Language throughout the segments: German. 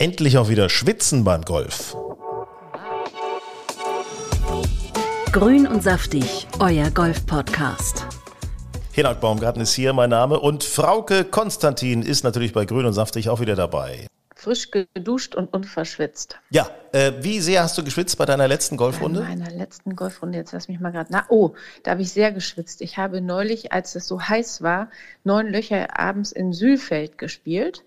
Endlich auch wieder schwitzen beim Golf. Grün und saftig, euer Golf-Podcast. Hinak Baumgarten ist hier, mein Name. Und Frauke Konstantin ist natürlich bei Grün und Saftig auch wieder dabei. frisch geduscht und unverschwitzt. Ja, äh, wie sehr hast du geschwitzt bei deiner letzten Golfrunde? Bei meiner letzten Golfrunde, jetzt lass mich mal gerade. Na, oh, da habe ich sehr geschwitzt. Ich habe neulich, als es so heiß war, neun Löcher abends in Sülfeld gespielt.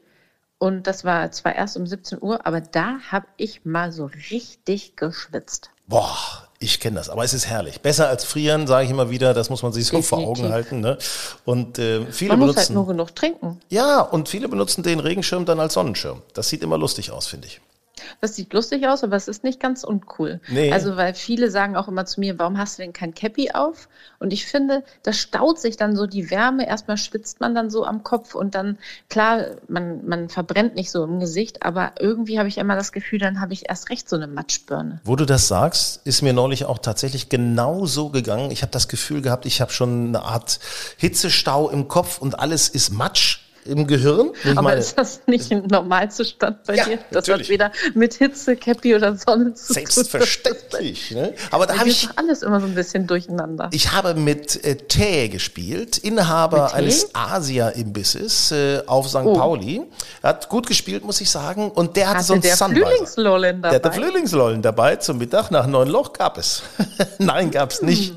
Und das war zwar erst um 17 Uhr, aber da habe ich mal so richtig geschwitzt. Boah, ich kenne das, aber es ist herrlich. Besser als frieren, sage ich immer wieder, das muss man sich so Definitiv. vor Augen halten. Ne? Und äh, viele Man muss benutzen. halt nur genug trinken. ja, und viele benutzen den Regenschirm dann als Sonnenschirm. Das sieht immer lustig aus, finde ich. Das sieht lustig aus, aber es ist nicht ganz uncool. Nee. Also, weil viele sagen auch immer zu mir, warum hast du denn kein Cappy auf? Und ich finde, das staut sich dann so die Wärme. Erstmal schwitzt man dann so am Kopf und dann, klar, man, man verbrennt nicht so im Gesicht, aber irgendwie habe ich immer das Gefühl, dann habe ich erst recht so eine Matschbirne. Wo du das sagst, ist mir neulich auch tatsächlich genau so gegangen. Ich habe das Gefühl gehabt, ich habe schon eine Art Hitzestau im Kopf und alles ist Matsch im Gehirn. Aber meine, ist das nicht ein Normalzustand bei Ja, dir? Das natürlich. hat weder mit Hitze, Cappy oder Sonne zu tun. selbstverständlich. Ne? Aber da habe ist ich, alles immer so ein bisschen durcheinander. ich habe mit äh, Tä gespielt, Inhaber Mit eines Asia-Imbisses äh, auf St. Oh. Pauli. Er hat gut gespielt, muss ich sagen. Und der hatte, Hatte so einen der Sunvisor. Frühlingslollen Der hatte dabei? Frühlingslollen dabei zum Mittag. Nach neun Loch gab es. Nein, gab es nicht.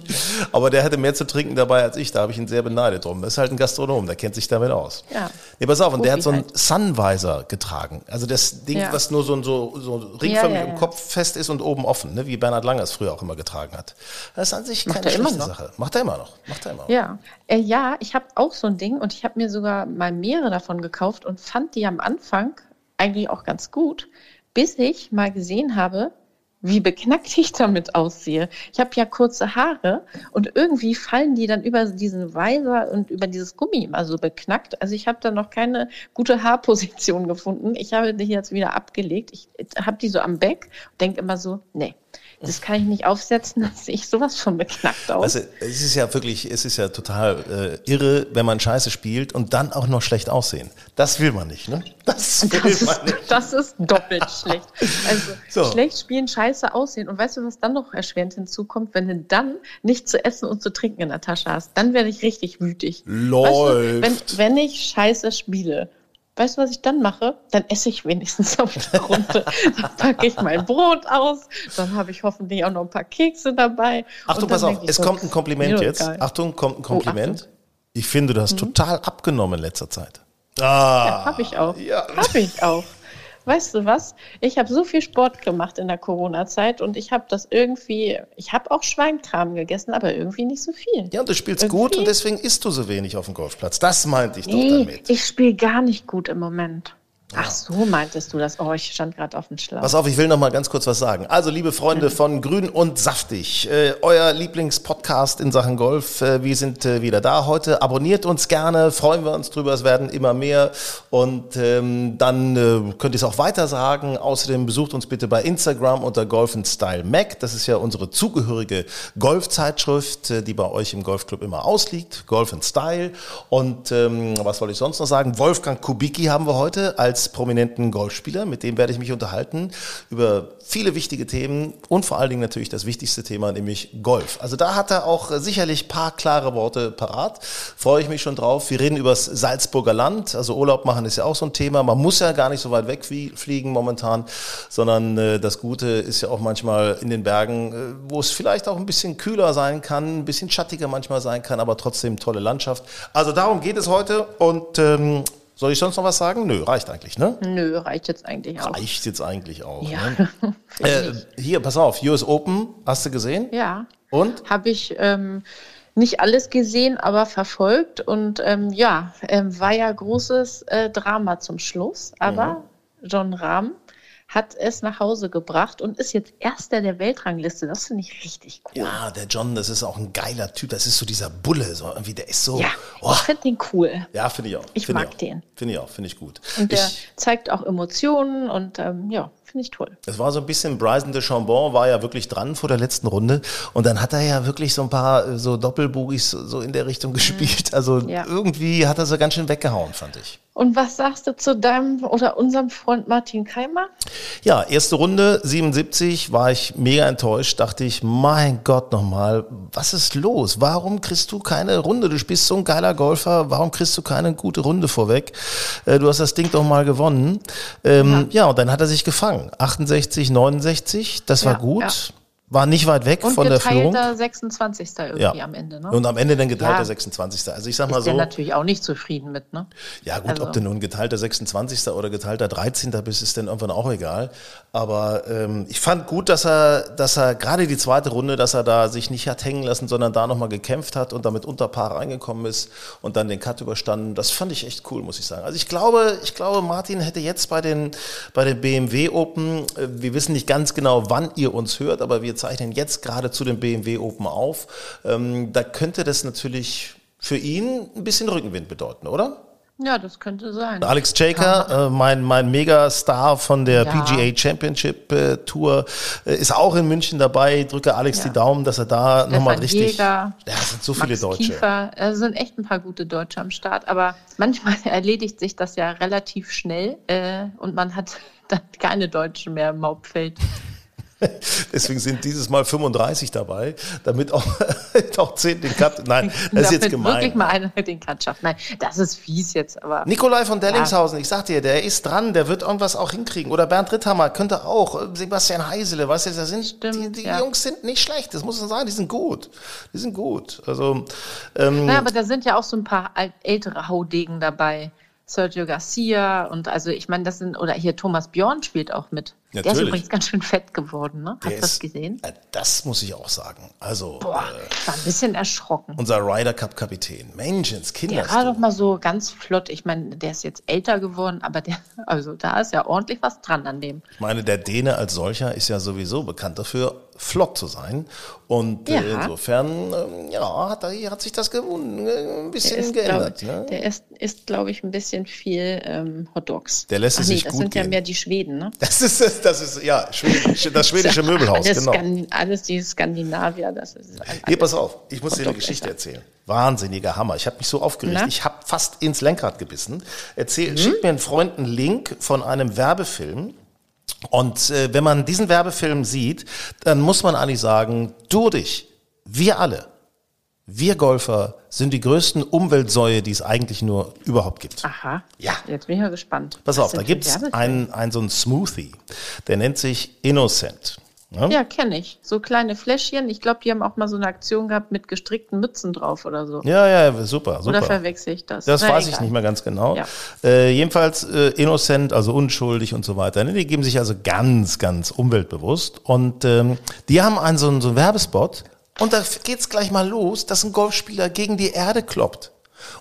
Aber der hatte mehr zu trinken dabei als ich. Da habe ich ihn sehr beneidet drum. Das ist halt ein Gastronom, der kennt sich damit aus. Ja. Nee, pass auf, und der hat so einen Profi Sunvisor getragen. Also das Ding, Ja. was nur so, so, so ringförmig Ja, ja, im. Kopf fest ist und oben offen, ne? wie Bernhard Langer es früher auch immer getragen hat. Das ist an sich Macht keine schlechte. Sache. Macht er immer noch. Macht er immer noch. Ja, äh, ja, ich habe auch so ein Ding und ich habe mir sogar mal mehrere davon gekauft und fand die am Anfang eigentlich auch ganz gut, bis ich mal gesehen habe, wie beknackt ich damit aussehe. Ich habe ja kurze Haare und irgendwie fallen die dann über diesen Weiser und über dieses Gummi immer so beknackt. Also ich habe da noch keine gute Haarposition gefunden. Ich habe die jetzt wieder abgelegt. Ich habe die so am Back und denke immer so, nee, das kann ich nicht aufsetzen, dass ich sowas von beknackt aus. Also, es ist ja wirklich, es ist ja total äh, irre, wenn man Scheiße spielt und dann auch noch schlecht aussehen. Das will man nicht, ne? Das will Das man ist, nicht. das ist doppelt schlecht. Also So. schlecht spielen, scheiße aussehen. Und weißt du, was dann noch erschwerend hinzukommt? Wenn du dann nicht zu essen und zu trinken in der Tasche hast, dann werde ich richtig wütig. Läuft. Weißt du, wenn, wenn ich scheiße spiele, weißt du, was ich dann mache? Dann esse ich wenigstens auf der Runde. dann packe ich mein Brot aus, dann habe ich hoffentlich auch noch ein paar Kekse dabei. Achtung, pass auf, es so, kommt ein Kompliment jetzt. egal. Achtung, kommt ein Kompliment. Achtung. ich finde, du hast total abgenommen in letzter Zeit. Ja, habe ich auch. Ja. Habe ich auch. Weißt du was? Ich habe so viel Sport gemacht in der Corona-Zeit und ich habe das irgendwie, ich habe auch Schweinkram gegessen, aber irgendwie nicht so viel. Ja, und du spielst Irgendwie- gut und deswegen isst du so wenig auf dem Golfplatz. Das meinte ich doch Nee, damit. ich spiele gar nicht gut im Moment. Ach so, meintest du das? Oh, ich stand gerade auf dem Schlauch. Pass auf, ich will noch mal ganz kurz was sagen. Also, liebe Freunde von Grün und Saftig, äh, euer Lieblingspodcast in Sachen Golf, äh, wir sind äh, wieder da heute. Abonniert uns gerne, freuen wir uns drüber, es werden immer mehr. Und ähm, dann äh, könnt ihr es auch weiter sagen. Außerdem besucht uns bitte bei Instagram unter Golf Style Mac. Das ist ja unsere zugehörige Golfzeitschrift, äh, die bei euch im Golfclub immer ausliegt. Golf Style. Und ähm, was wollte ich sonst noch sagen? Wolfgang Kubicki haben wir heute als prominenten Golfspieler. Mit dem werde ich mich unterhalten über viele wichtige Themen und vor allen Dingen natürlich das wichtigste Thema, nämlich Golf. Also da hat er auch äh, sicherlich paar klare Worte parat. Freue ich mich schon drauf. Wir reden über das Salzburger Land. Also Urlaub machen ist ja auch so ein Thema. Man muss ja gar nicht so weit wegfliegen momentan, sondern äh, das Gute ist ja auch manchmal in den Bergen, äh, wo es vielleicht auch ein bisschen kühler sein kann, ein bisschen schattiger manchmal sein kann, aber trotzdem tolle Landschaft. Also darum geht es heute und ähm, soll ich sonst noch was sagen? Nö, reicht eigentlich, ne? Nö, reicht jetzt eigentlich auch. Reicht jetzt eigentlich auch. Ja. Ne? Äh, hier, pass auf, US Open, hast du gesehen? Ja. Und? Habe ich, ähm, nicht alles gesehen, aber verfolgt. Und ähm, ja, ähm, war ja großes äh, Drama zum Schluss. Aber mhm. John Rahm hat es nach Hause gebracht und ist jetzt Erster der Weltrangliste. Das finde ich richtig cool. Ja, der John, das ist auch ein geiler Typ. Das ist so dieser Bulle, so irgendwie, der ist so. Ja, oh. ich finde den cool. Ja, finde ich auch. Ich find mag ich den. Finde ich auch, finde ich gut. Und der ich, zeigt auch Emotionen und ähm, ja, finde ich toll. Es war so ein bisschen, Bryson de Chambon war ja wirklich dran vor der letzten Runde und dann hat er ja wirklich so ein paar äh, so Doppelbogis so in der Richtung gespielt. Also Ja. irgendwie hat er so ganz schön weggehauen, fand ich. Und was sagst du zu deinem oder unserem Freund Martin Keimer? Ja, erste Runde, 77, war ich mega enttäuscht. Dachte ich, mein Gott nochmal, was ist los? Warum kriegst du keine Runde? Du spielst so ein geiler Golfer, warum kriegst du keine gute Runde vorweg? Äh, du hast das Ding doch mal gewonnen. Ähm, ja. und dann hat er sich gefangen. 68, 69, das war Ja, gut. ja. War nicht weit weg Und von der Führung. geteilter 26. irgendwie Ja. am Ende. Ne? Und am Ende dann geteilter Ja. 26. Also ich sag mal ist so. natürlich auch nicht zufrieden mit, ne? Ja gut, Also- ob du nun geteilter 26. oder geteilter 13. bist, ist dann irgendwann auch egal. Aber ähm, ich fand gut, dass er, dass er gerade die zweite Runde, dass er da sich nicht hat hängen lassen, sondern da nochmal gekämpft hat und damit unter Paar reingekommen ist und dann den Cut überstanden. Das fand ich echt cool, muss ich sagen. Also ich glaube, ich glaube, Martin hätte jetzt bei den, bei den BMW Open, äh, wir wissen nicht ganz genau, wann ihr uns hört, aber wir zeichnen jetzt gerade zu den BMW Open auf. Ähm, da könnte das natürlich für ihn ein bisschen Rückenwind bedeuten, oder? Ja, das könnte sein. Alex Jaker, äh, mein, mein Megastar von der Ja. PGA Championship äh, Tour, äh, ist auch in München dabei. Drücke Alex Ja. die Daumen, dass er da nochmal richtig. Jäger, ja, es sind so viele Max Deutsche. Kiefer, es sind echt ein paar gute Deutsche am Start, aber manchmal erledigt sich das ja relativ schnell äh, und man hat dann keine Deutschen mehr im Hauptfeld. Deswegen sind dieses Mal 35 dabei, damit auch, auch 10 den Cut. Nein, das ist jetzt gemein. wirklich mal einer den Cut schafft. Nein, das ist fies jetzt, aber Nikolai von Dellingshausen, ich sag dir, der ist dran, der wird irgendwas auch hinkriegen. Oder Bernd Ritthammer könnte auch. Äh, Sebastian Heisele, weißt du, das sind, Stimmt, die, die ja. Jungs sind nicht schlecht, das muss man sagen, die sind gut. Die sind gut. Also, ähm, Ja, aber da sind ja auch so ein paar ältere Haudegen dabei. Sergio Garcia und also ich meine, das sind, oder hier Thomas Bjorn spielt auch mit. Der ist Natürlich. übrigens ganz schön fett geworden, ne? Hast du das gesehen? Äh, Das muss ich auch sagen. Also, Boah, äh, ich war ein bisschen erschrocken. unser Ryder Cup Kapitän. Menschens, Kinder. Der war doch mal so ganz flott. Ich meine, der ist jetzt älter geworden, aber der, also da ist ja ordentlich was dran an dem. Ich meine, der Däne als solcher ist ja sowieso bekannt dafür, flott zu sein. Und äh, Ja. insofern, ähm, ja, hat, hat sich das gewun- äh, ein Der bisschen ist, geändert. glaub, ne? der ist, ist glaube ich, ein bisschen viel ähm, Hotdogs. Der lässt es nee, sich das gut sind ja gehen. mehr die Schweden, ne? Das ist, das, das ist ja schwedisch, das schwedische Möbelhaus, alles genau. Skan alles die Skandinavier, das ist alles. Hier, pass auf, ich muss dir eine Geschichte erzählen. Wahnsinniger Hammer. Ich habe mich so aufgeregt. Na? Ich habe fast ins Lenkrad gebissen. Erzähl, Mhm. Schick mir einen Freund einen Link von einem Werbefilm. Und äh, wenn man diesen Werbefilm sieht, dann muss man eigentlich sagen, du und ich, wir alle, wir Golfer sind die größten Umweltsäue, die es eigentlich nur überhaupt gibt. Aha. Ja. Jetzt bin ich mal gespannt. Pass Was auf, da gibt's einen, einen so einen Smoothie, der nennt sich Innocent. Ne? Ja, kenne ich. So kleine Fläschchen. Ich glaube, die haben auch mal so eine Aktion gehabt mit gestrickten Mützen drauf oder so. Ja, ja, super, super. Oder verwechsel ich das? Das Na, weiß ich egal. nicht mehr ganz genau. Ja. Äh, jedenfalls äh, innocent, also unschuldig und so weiter. Ne? Die geben sich also ganz, ganz umweltbewusst. Und ähm, die haben einen so, einen- so einen Werbespot. Und da geht's gleich mal los, dass ein Golfspieler gegen die Erde kloppt.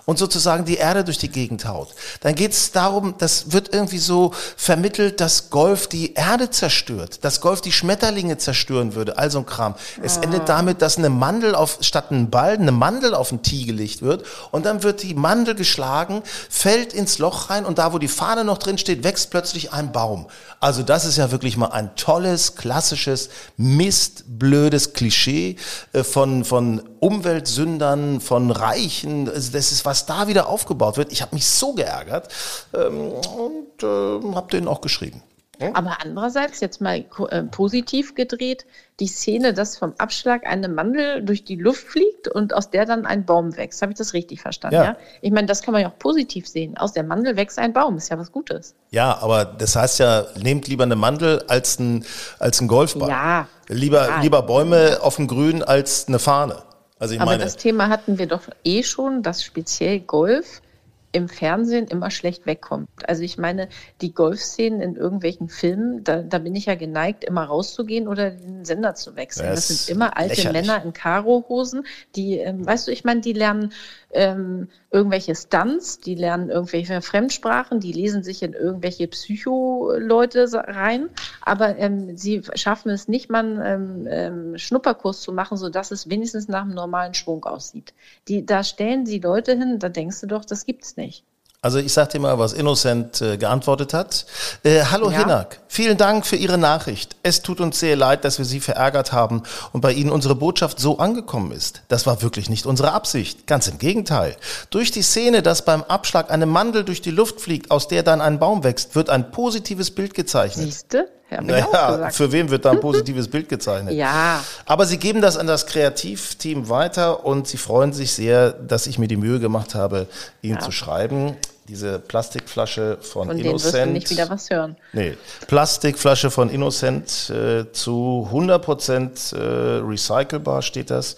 Und sozusagen die Erde durch die Gegend haut. Dann geht's darum, das wird irgendwie so vermittelt, dass Golf die Erde zerstört, dass Golf die Schmetterlinge zerstören würde, also ein Kram. Es endet damit, dass eine Mandel auf, statt einen Ball, eine Mandel auf den Tee gelegt wird und dann wird die Mandel geschlagen, fällt ins Loch rein und da, wo die Fahne noch drin steht, wächst plötzlich ein Baum. Also das ist ja wirklich mal ein tolles, klassisches, mistblödes Klischee äh, von, von Umweltsündern, von Reichen. Also das ist, was da wieder aufgebaut wird. Ich habe mich so geärgert ähm, und äh, habe denen auch geschrieben. Aber andererseits, jetzt mal äh, positiv gedreht, die Szene, dass vom Abschlag eine Mandel durch die Luft fliegt und aus der dann ein Baum wächst. Habe ich das richtig verstanden? Ja. Ja. Ich meine, das kann man ja auch positiv sehen. Aus der Mandel wächst ein Baum. Ist ja was Gutes. Ja, aber das heißt ja, nehmt lieber eine Mandel als ein, als ein Golfball. Ja. Lieber, Ja. lieber Bäume auf dem Grün als eine Fahne. Also ich Aber meine, das Thema hatten wir doch eh schon, dass speziell Golf im Fernsehen immer schlecht wegkommt. Also ich meine, die Golfszenen in irgendwelchen Filmen, da, da bin ich ja geneigt, immer rauszugehen oder den Sender zu wechseln. Das Das, sind immer alte lächerlich. Männer in Karohosen, die, ähm, weißt du, ich meine, die lernen ähm, irgendwelche Stunts, die lernen irgendwelche Fremdsprachen, die lesen sich in irgendwelche Psycho-Leute rein, aber ähm, sie schaffen es nicht mal einen ähm, ähm, Schnupperkurs zu machen, sodass es wenigstens nach einem normalen Schwung aussieht. Die, da stellen sie Leute hin, da denkst du doch, das gibt's nicht. Also ich sag dir mal, was Innocent äh, geantwortet hat. Äh, hallo Ja. Hinak, vielen Dank für Ihre Nachricht. Es tut uns sehr leid, dass wir Sie verärgert haben und bei Ihnen unsere Botschaft so angekommen ist. Das war wirklich nicht unsere Absicht. Ganz im Gegenteil. Durch die Szene, dass beim Abschlag eine Mandel durch die Luft fliegt, aus der dann ein Baum wächst, wird ein positives Bild gezeichnet. Siehste? Hab Naja, für wen wird da ein positives Bild gezeichnet? Ja. Aber Sie geben das an das Kreativteam weiter und Sie freuen sich sehr, dass ich mir die Mühe gemacht habe, Ihnen zu schreiben. Diese Plastikflasche von, Von Innocent. wirst du nicht wieder was hören. Nee, Plastikflasche von Innocent äh, zu 100% äh, recycelbar steht das.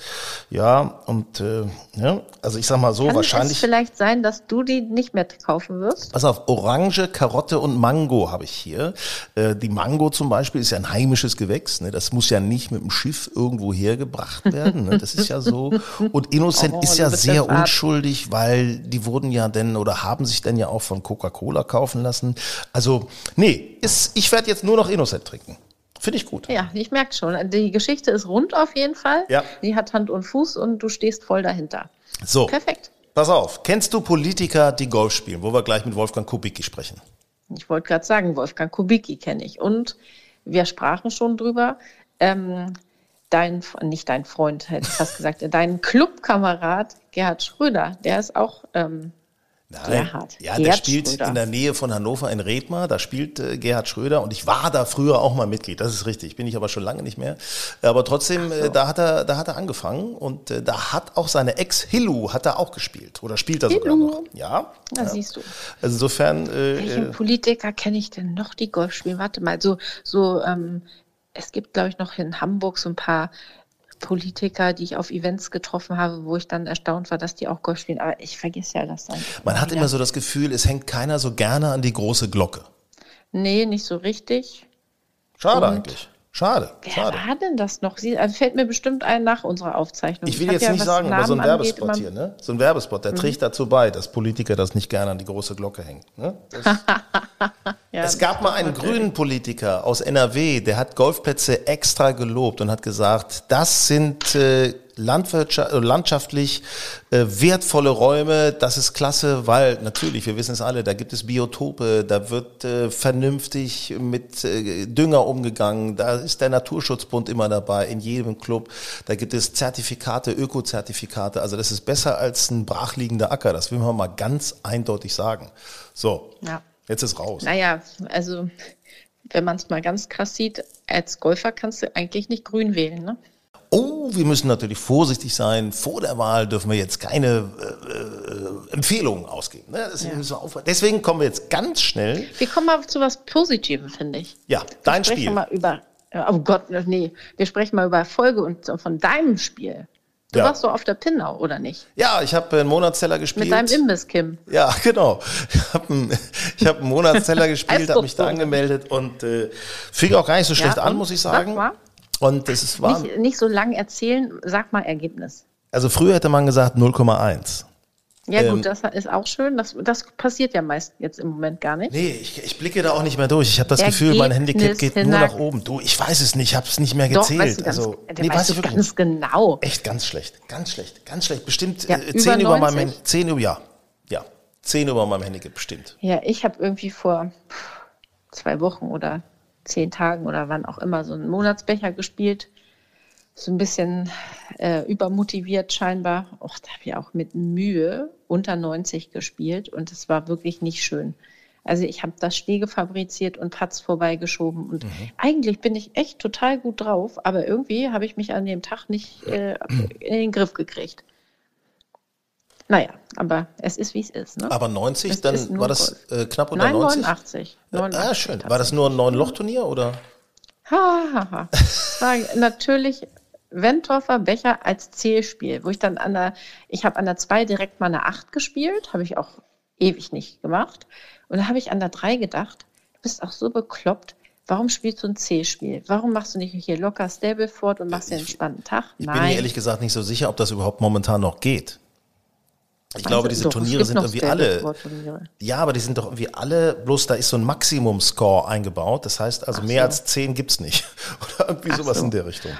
Ja, und äh, ja, also ich sag mal so, Kann es wahrscheinlich. vielleicht sein, dass du die nicht mehr kaufen wirst? Pass auf, Orange, Karotte und Mango habe ich hier. Äh, die Mango zum Beispiel ist ja ein heimisches Gewächs. Ne? Das muss ja nicht mit dem Schiff irgendwo hergebracht werden. Ne? Das ist ja so. Und Innocent Oh, ist ja sehr unschuldig, weil die wurden ja denn oder haben sich dann ja auch von Coca-Cola kaufen lassen. Also, nee, ist, ich werde jetzt nur noch Innocent trinken. Finde ich gut. Ja, ich merke schon. Die Geschichte ist rund auf jeden Fall. Ja. Die hat Hand und Fuß und du stehst voll dahinter. So, Perfekt. pass auf. Kennst du Politiker, die Golf spielen? Wo wir gleich mit Wolfgang Kubicki sprechen. Ich wollte gerade sagen, Wolfgang Kubicki kenne ich. Und wir sprachen schon drüber. Ähm, dein, nicht dein Freund, hätte ich fast gesagt, dein Clubkamerad Gerhard Schröder, der ist auch ähm, Nein. Gerhard. Ja, der Gerhard spielt Schröder. in der Nähe von Hannover in Redmar. Da spielt äh, Gerhard Schröder und ich war da früher auch mal Mitglied. Das ist richtig. Bin ich aber schon lange nicht mehr. Aber trotzdem, äh, da hat er, da hat er angefangen und äh, da hat auch seine Ex Hillu hat er auch gespielt oder spielt er sogar Hillu. noch. Ja. Na, ja. siehst du. Also insofern. Äh, Welchen äh, Politiker kenne ich denn noch, die Golf spielen? Warte mal, so, so ähm, es gibt, glaube ich, noch in Hamburg so ein paar Politiker, die ich auf Events getroffen habe, wo ich dann erstaunt war, dass die auch Golf spielen. Aber ich vergesse ja das dann. man hat immer so das Gefühl, es hängt keiner so gerne an die große Glocke. Nee, nicht so richtig. Schade Und? eigentlich. Schade. Wer Schade. war denn das noch? Sie, also fällt mir bestimmt ein nach unserer Aufzeichnung. Ich will hab jetzt ja, nicht sagen, aber so ein angeht, Werbespot immer- hier, ne? So ein Werbespot, der trägt dazu bei, dass Politiker das nicht gerne an die große Glocke hängen. Ne? Ja, Es gab mal einen grünen Politiker aus NRW, der hat Golfplätze extra gelobt und hat gesagt, das sind äh, landschaftlich äh, wertvolle Räume, das ist klasse, weil natürlich, wir wissen es alle, da gibt es Biotope, da wird äh, vernünftig mit äh, Dünger umgegangen, da ist der Naturschutzbund immer dabei, in jedem Club, da gibt es Zertifikate, Ökozertifikate, also das ist besser als ein brachliegender Acker, das will man mal ganz eindeutig sagen. So, Ja. jetzt ist raus. Naja, also wenn man es mal ganz krass sieht, als Golfer kannst du eigentlich nicht grün wählen, ne? Oh, wir müssen natürlich vorsichtig sein. Vor der Wahl dürfen wir jetzt keine äh, äh, Empfehlungen ausgeben. Ne? Wir aufhören. Deswegen kommen wir jetzt ganz schnell. Wir kommen mal zu was Positivem, finde ich. Ja, dein wir sprechen Spiel. mal über, äh, oh Gott, nee, wir sprechen mal über Erfolge und von deinem Spiel. Du Ja. warst so auf der Pinnau, oder nicht? Ja, ich habe einen Monatsteller gespielt. Mit deinem Imbiss, Kim. Ja, genau. Ich habe einen, hab einen Monatsteller gespielt, habe mich da angemeldet und äh, fing auch gar nicht so schlecht Ja, an, muss ich Sag sagen. mal. Und es ist, Nicht, nicht so lang erzählen, sag mal Ergebnis. also früher hätte man gesagt 0,1. Ja Ähm, gut, das ist auch schön. Das, das passiert ja meist jetzt im Moment gar nicht. Nee, ich, ich blicke da auch nicht mehr durch. Ich habe das Gefühl, mein Handicap Ergebnis, geht nur nach oben. Du, ich weiß es nicht, ich habe es nicht mehr Doch, gezählt. weißt du ganz, also, nee, weißt weiß du ganz nicht. genau. Echt ganz schlecht, ganz schlecht, ganz schlecht. Bestimmt Ja, äh, über 10 über, 90? meinem 10 über, ja, ja, 10 über meinem Handicap bestimmt. Ja, ich habe irgendwie vor zwei Wochen oder zehn Tagen oder wann auch immer so einen Monatsbecher gespielt. So ein bisschen äh, übermotiviert scheinbar. Och, da habe ich auch mit Mühe unter 90 gespielt und es war wirklich nicht schön. Also ich habe das Schläge fabriziert und Patz vorbeigeschoben und eigentlich bin ich echt total gut drauf, aber irgendwie habe ich mich an dem Tag nicht äh, in den Griff gekriegt. Naja, aber es ist wie es ist. Ne? Aber 90, Es dann war das äh, knapp unter Nein, 90? 89. Ah, 89 schön. War das nur ein Neun-Loch-Turnier oder? Ha, ha, ha. Es war natürlich Wentorfer Becher als Zählspiel, wo ich dann an der, ich habe an der 2 direkt mal eine 8 gespielt, habe ich auch ewig nicht gemacht. Und da habe ich an der 3 gedacht, du bist auch so bekloppt. Warum spielst du ein C-Spiel? Warum machst du nicht hier locker Stableford und machst dir einen entspannten Tag? Ich bin mir ehrlich gesagt nicht so sicher, ob das überhaupt momentan noch geht. Ich glaube, diese doch, Turniere sind irgendwie alle. Ja, aber die sind doch irgendwie alle, bloß da ist so ein Maximum-Score eingebaut. Das heißt, also Ach mehr so. als zehn gibt's nicht. Oder irgendwie Ach sowas so. in der Richtung.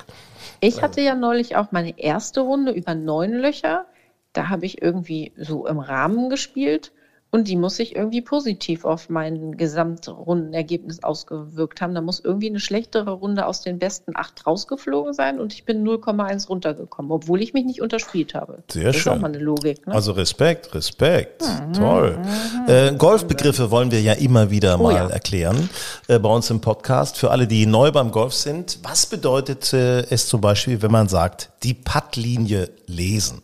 Ich hatte ja neulich auch meine erste Runde über neun Löcher. Da habe ich irgendwie so im Rahmen gespielt und die muss sich irgendwie positiv auf mein Gesamtrundenergebnis ausgewirkt haben. Da muss irgendwie eine schlechtere Runde aus den besten acht rausgeflogen sein und ich bin 0,1 runtergekommen, obwohl ich mich nicht unterspielt habe. Sehr das schön. ist auch mal eine Logik. Ne? Also Respekt, Respekt. Mhm. Toll. Mhm. Äh, Golfbegriffe wollen wir ja immer wieder oh, mal ja. erklären äh, bei uns im Podcast. Für alle, die neu beim Golf sind, was bedeutet äh, es zum Beispiel, wenn man sagt, die Puttlinie lesen?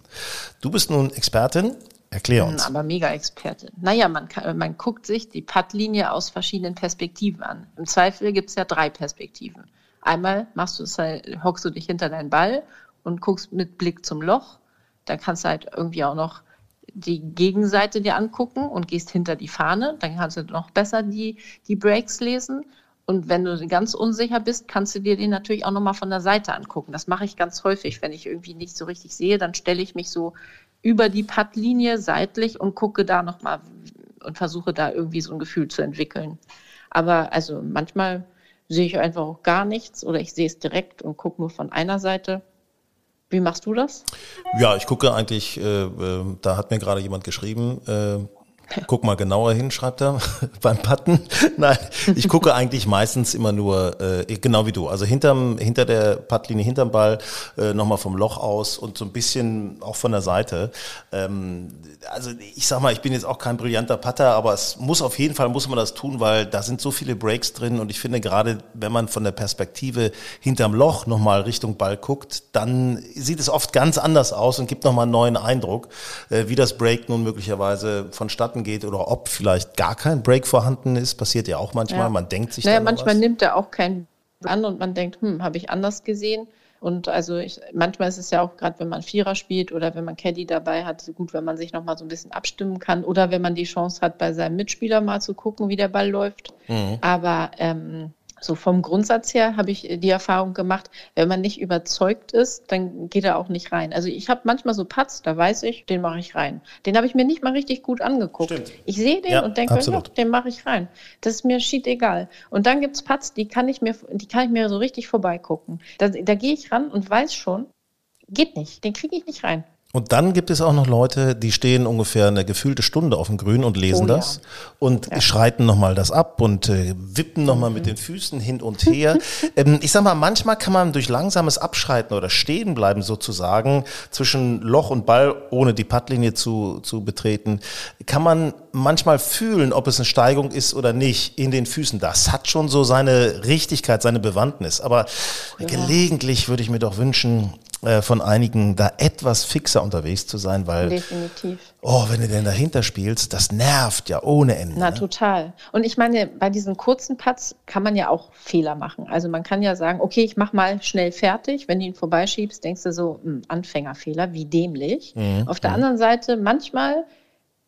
Du bist nun Expertin Erklär uns. Aber Mega-Experte. Naja, man, kann, man guckt sich die Puttlinie aus verschiedenen Perspektiven an. Im Zweifel gibt es ja drei Perspektiven. Einmal machst du es halt, hockst du dich hinter deinen Ball und guckst mit Blick zum Loch. Dann kannst du halt irgendwie auch noch die Gegenseite dir angucken und gehst hinter die Fahne. Dann kannst du noch besser die, die Breaks lesen. Und wenn du ganz unsicher bist, kannst du dir den natürlich auch nochmal von der Seite angucken. Das mache ich ganz häufig, wenn ich irgendwie nicht so richtig sehe, dann stelle ich mich so über die Puttlinie seitlich und gucke da nochmal und versuche da irgendwie so ein Gefühl zu entwickeln. Aber also manchmal sehe ich einfach auch gar nichts oder ich sehe es direkt und gucke nur von einer Seite. Wie machst du das? Ja, ich gucke eigentlich, äh, äh, da hat mir gerade jemand geschrieben, äh, Guck mal genauer hin, schreibt er beim Patten. Nein, ich gucke eigentlich meistens immer nur, äh, genau wie du, also hinterm, hinter der Puttlinie, hinterm Ball, äh, nochmal vom Loch aus und so ein bisschen auch von der Seite. Ähm, also ich sag mal, ich bin jetzt auch kein brillanter Putter, aber es muss auf jeden Fall, muss man das tun, weil da sind so viele Breaks drin und ich finde gerade, wenn man von der Perspektive hinterm Loch nochmal Richtung Ball guckt, dann sieht es oft ganz anders aus und gibt nochmal einen neuen Eindruck, äh, wie das Break nun möglicherweise vonstatten vonstatten geht oder ob vielleicht gar kein Break vorhanden ist. Passiert ja auch manchmal. Ja. Man denkt sich naja, manchmal was. nimmt er auch keinen an und man denkt, hm, habe ich anders gesehen. Und also ich, manchmal ist es ja auch gerade, wenn man Vierer spielt oder wenn man Caddy dabei hat, so gut, wenn man sich noch mal so ein bisschen abstimmen kann oder wenn man die Chance hat, bei seinem Mitspieler mal zu gucken, wie der Ball läuft. Mhm. Aber ähm, so vom Grundsatz her habe ich die Erfahrung gemacht, wenn man nicht überzeugt ist, dann geht er auch nicht rein. Also ich habe manchmal so Patz, da weiß ich, den mache ich rein. Den habe ich mir nicht mal richtig gut angeguckt. Stimmt. Ich sehe den ja, und denke, ja, den mache ich rein. Das ist mir schied egal. Und dann gibt es Patz, die kann ich mir, die kann ich mir so richtig vorbeigucken. Da, da gehe ich ran und weiß schon, geht nicht. Den kriege ich nicht rein. Und dann gibt es auch noch Leute, die stehen ungefähr eine gefühlte Stunde auf dem Grün und lesen oh, das ja. und ja. schreiten nochmal das ab und äh, wippen nochmal mhm. mit den Füßen hin und her. ähm, ich sag mal, manchmal kann man durch langsames Abschreiten oder stehen bleiben sozusagen zwischen Loch und Ball, ohne die Puttlinie zu, zu betreten, kann man manchmal fühlen, ob es eine Steigung ist oder nicht in den Füßen. Das hat schon so seine Richtigkeit, seine Bewandtnis. Aber ja. gelegentlich würde ich mir doch wünschen, von einigen da etwas fixer unterwegs zu sein, weil definitiv. Oh, wenn du denn dahinter spielst, das nervt ja ohne Ende. Na ne? total. Und ich meine, bei diesen kurzen Putts kann man ja auch Fehler machen. Also man kann ja sagen, okay, ich mach mal schnell fertig. Wenn du ihn vorbeischiebst, denkst du so, mh, hm, Anfängerfehler, wie dämlich. Mhm. Auf der mhm. anderen Seite, manchmal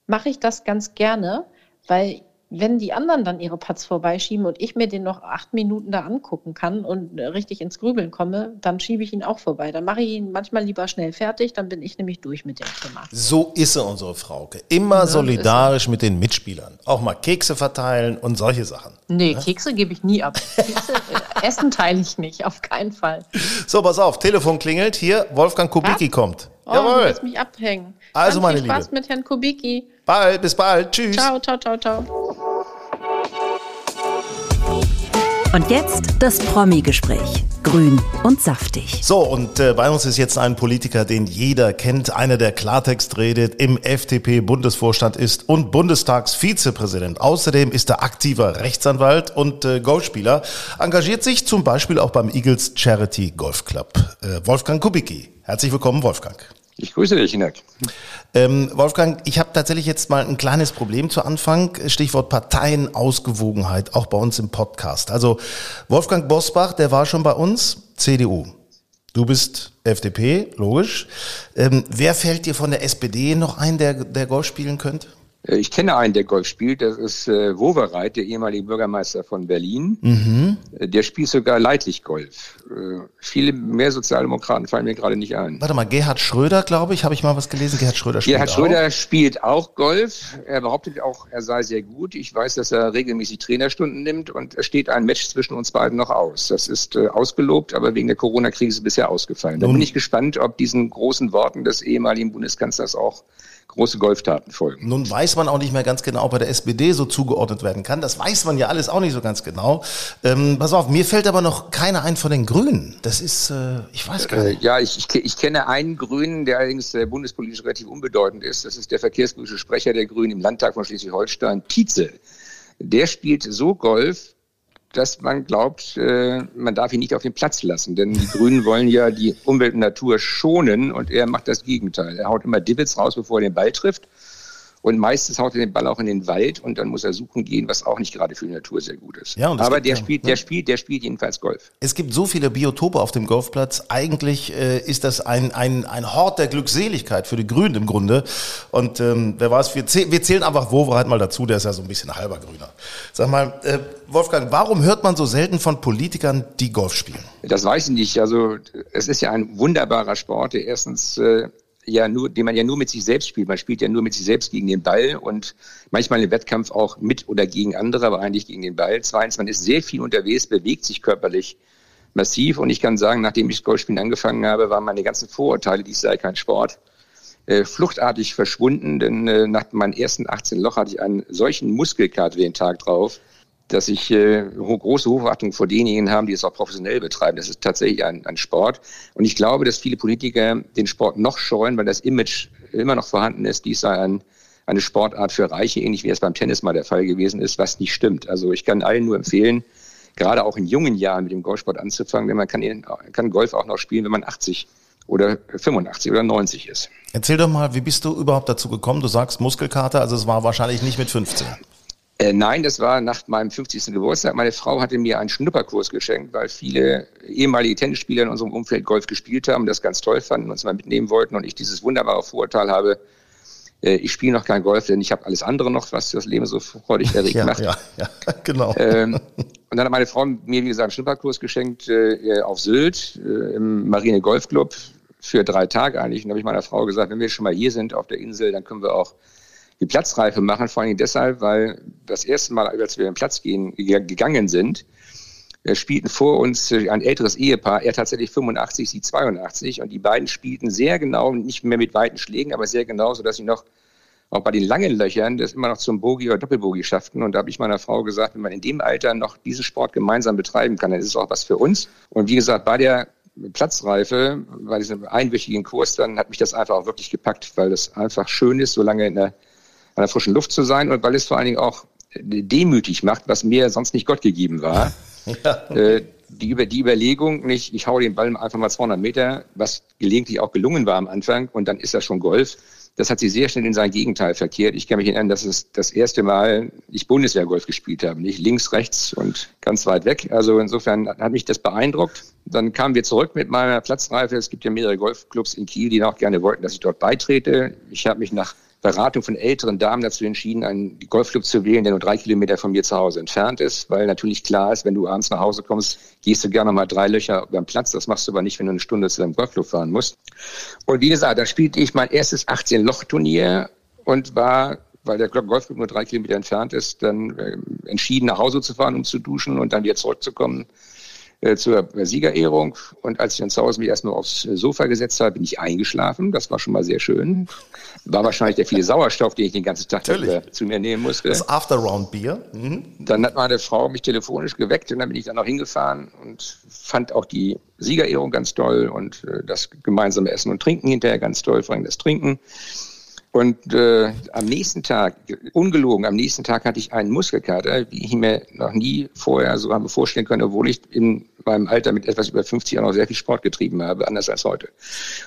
mache ich das ganz gerne, weil wenn die anderen dann ihre Putts vorbeischieben und ich mir den noch acht Minuten da angucken kann und richtig ins Grübeln komme, dann schiebe ich ihn auch vorbei. Dann mache ich ihn manchmal lieber schnell fertig, dann bin ich nämlich durch mit dem Thema. So ist sie, unsere Frauke. Immer ja, solidarisch mit den Mitspielern. Auch mal Kekse verteilen und solche Sachen. Nee, ja? Kekse gebe ich nie ab. Kekse, äh, Essen teile ich nicht, auf keinen Fall. So, pass auf, Telefon klingelt. Hier, Wolfgang Kubicki ja? kommt. Oh, Jawohl. du willst mich abhängen. Also, Ganz meine viel Spaß Liebe. mit Herrn Kubicki. Bald, bis bald. Tschüss. Ciao, ciao, ciao, ciao. Und jetzt das Promi-Gespräch. Grün und saftig. So, und äh, bei uns ist jetzt ein Politiker, den jeder kennt, einer, der Klartext redet, im FDP-Bundesvorstand ist und Bundestagsvizepräsident. Außerdem ist er aktiver Rechtsanwalt und äh, Golfspieler, engagiert sich zum Beispiel auch beim Eagles Charity Golf Club. Äh, Wolfgang Kubicki. Herzlich willkommen, Wolfgang. Ich grüße dich, Hinak. Ähm, Wolfgang, ich habe tatsächlich jetzt mal ein kleines Problem zu Anfang. Stichwort Parteienausgewogenheit, auch bei uns im Podcast. Also Wolfgang Bosbach, der war schon bei uns, CDU. Du bist FDP, logisch. Ähm, wer fällt dir von der SPD noch ein, der, der Golf spielen könnte? Äh, ich kenne einen, der Golf spielt. Das ist äh, Wowereit, der ehemalige Bürgermeister von Berlin. Mhm. Äh, der spielt sogar leidlich Golf. Äh, viele mehr Sozialdemokraten fallen mir gerade nicht ein. Warte mal, Gerhard Schröder, glaube ich, habe ich mal was gelesen. Gerhard Schröder spielt Gerhard Schröder auch. spielt auch Golf. Er behauptet auch, er sei sehr gut. Ich weiß, dass er regelmäßig Trainerstunden nimmt und es steht ein Match zwischen uns beiden noch aus. Das ist äh, ausgelobt, aber wegen der Corona-Krise bisher ausgefallen. Da bin ich gespannt, ob diesen großen Worten des ehemaligen Bundeskanzlers auch große Golftaten folgen. Nun weiß man auch nicht mehr ganz genau, ob er der SPD so zugeordnet werden kann. Das weiß man ja alles auch nicht so ganz genau. Ähm, pass auf, mir fällt aber noch keiner ein von den Grünen. Das ist, äh, ich weiß gar nicht. Äh, ja, ich, ich, ich, kenne einen Grünen, der allerdings äh, bundespolitisch relativ unbedeutend ist. Das ist der verkehrspolitische Sprecher der Grünen im Landtag von Schleswig-Holstein, Tietze. Der spielt so Golf, dass man glaubt, äh, man darf ihn nicht auf den Platz lassen. Denn die Grünen wollen ja die Umwelt und Natur schonen und er macht das Gegenteil. Er haut immer Divots raus, bevor er den Ball trifft. Und meistens haut er den Ball auch in den Wald und dann muss er suchen gehen, was auch nicht gerade für die Natur sehr gut ist. Ja, Aber der ja, spielt, der ja. spielt, der spielt jedenfalls Golf. Es gibt so viele Biotope auf dem Golfplatz. Eigentlich äh, ist das ein, ein, ein Hort der Glückseligkeit für die Grünen im Grunde. Und ähm, wer weiß, wir, zäh wir zählen einfach Wover halt mal dazu, der ist ja so ein bisschen halber Grüner. Sag mal, äh, Wolfgang, warum hört man so selten von Politikern, die Golf spielen? Das weiß ich nicht. Also es ist ja ein wunderbarer Sport, der erstens äh, ja nur, den man ja nur mit sich selbst spielt. Man spielt ja nur mit sich selbst gegen den Ball und manchmal im Wettkampf auch mit oder gegen andere, aber eigentlich gegen den Ball. Zweitens, man ist sehr viel unterwegs, bewegt sich körperlich massiv und ich kann sagen, nachdem ich Golfspielen angefangen habe, waren meine ganzen Vorurteile, dies sei kein Sport, äh, fluchtartig verschwunden, denn äh, nach meinen ersten 18 Loch hatte ich einen solchen Muskelkater den Tag drauf, dass ich äh, große Hochachtung vor denjenigen haben, die es auch professionell betreiben. Das ist tatsächlich ein, ein Sport. Und ich glaube, dass viele Politiker den Sport noch scheuen, weil das Image immer noch vorhanden ist, dies sei ein, eine Sportart für Reiche, ähnlich wie es beim Tennis mal der Fall gewesen ist, was nicht stimmt. Also ich kann allen nur empfehlen, gerade auch in jungen Jahren mit dem Golfsport anzufangen, denn man kann, kann Golf auch noch spielen, wenn man 80 oder 85 oder 90 ist. Erzähl doch mal, wie bist du überhaupt dazu gekommen? Du sagst Muskelkater, also es war wahrscheinlich nicht mit 15. Äh, nein, das war nach meinem 50. Geburtstag. Meine Frau hatte mir einen Schnupperkurs geschenkt, weil viele ehemalige Tennisspieler in unserem Umfeld Golf gespielt haben, das ganz toll fanden, und uns mal mitnehmen wollten. Und ich dieses wunderbare Vorurteil habe, äh, ich spiele noch kein Golf, denn ich habe alles andere noch, was das Leben so freudig erregt ja, macht. Ja, ja, genau. Ähm, und dann hat meine Frau mir, wie gesagt, einen Schnupperkurs geschenkt äh, auf Sylt im Marine Golf Club für drei Tage eigentlich. Und da habe ich meiner Frau gesagt, wenn wir schon mal hier sind auf der Insel, dann können wir auch die Platzreife machen, vor allem deshalb, weil das erste Mal, als wir den Platz gehen, gegangen sind, äh, spielten vor uns äh, ein älteres Ehepaar, er tatsächlich 85, sie 82 und die beiden spielten sehr genau, nicht mehr mit weiten Schlägen, aber sehr genau, sodass sie noch auch bei den langen Löchern das immer noch zum Bogie oder Doppelbogie schafften. Und da habe ich meiner Frau gesagt, wenn man in dem Alter noch diesen Sport gemeinsam betreiben kann, dann ist es auch was für uns. Und wie gesagt, bei der Platzreife, bei diesem einwöchigen Kurs, dann hat mich das einfach auch wirklich gepackt, weil es einfach schön ist, so lange in der an der frischen Luft zu sein und weil es vor allen Dingen auch demütig macht, was mir sonst nicht Gott gegeben war. Ja. Äh, die, über, die Überlegung, nicht, ich hau den Ball einfach mal 200 Meter, was gelegentlich auch gelungen war am Anfang, und dann ist das schon Golf. Das hat sich sehr schnell in sein Gegenteil verkehrt. Ich kann mich erinnern, dass es das erste Mal ich Bundeswehrgolf gespielt habe, nicht links, rechts und ganz weit weg. Also insofern hat mich das beeindruckt. Dann kamen wir zurück mit meiner Platzreife. Es gibt ja mehrere Golfclubs in Kiel, die noch gerne wollten, dass ich dort beitrete. Ich habe mich nach Beratung von älteren Damen dazu entschieden, einen Golfclub zu wählen, der nur drei Kilometer von mir zu Hause entfernt ist, weil natürlich klar ist, wenn du abends nach Hause kommst, gehst du gerne mal drei Löcher beim Platz. Das machst du aber nicht, wenn du eine Stunde zu deinem Golfclub fahren musst. Und wie gesagt, da spielte ich mein erstes 18-Loch-Turnier und war weil der Golfclub nur drei Kilometer entfernt ist, dann äh, entschieden, nach Hause zu fahren, um zu duschen und dann wieder zurückzukommen äh, zur Siegerehrung. Und als ich dann zu Hause mich erstmal aufs Sofa gesetzt habe, bin ich eingeschlafen. Das war schon mal sehr schön. War wahrscheinlich der viele Sauerstoff, den ich den ganzen Tag äh, zu mir nehmen musste. Das After-Round-Bier. Mhm. Dann hat meine Frau mich telefonisch geweckt und dann bin ich dann noch hingefahren und fand auch die Siegerehrung ganz toll und äh, das gemeinsame Essen und Trinken hinterher ganz toll, vor allem das Trinken. Und äh, am nächsten Tag, ungelogen, am nächsten Tag hatte ich einen Muskelkater, wie ich mir noch nie vorher so habe vorstellen können, obwohl ich in meinem Alter mit etwas über 50 Jahren noch sehr viel Sport getrieben habe, anders als heute.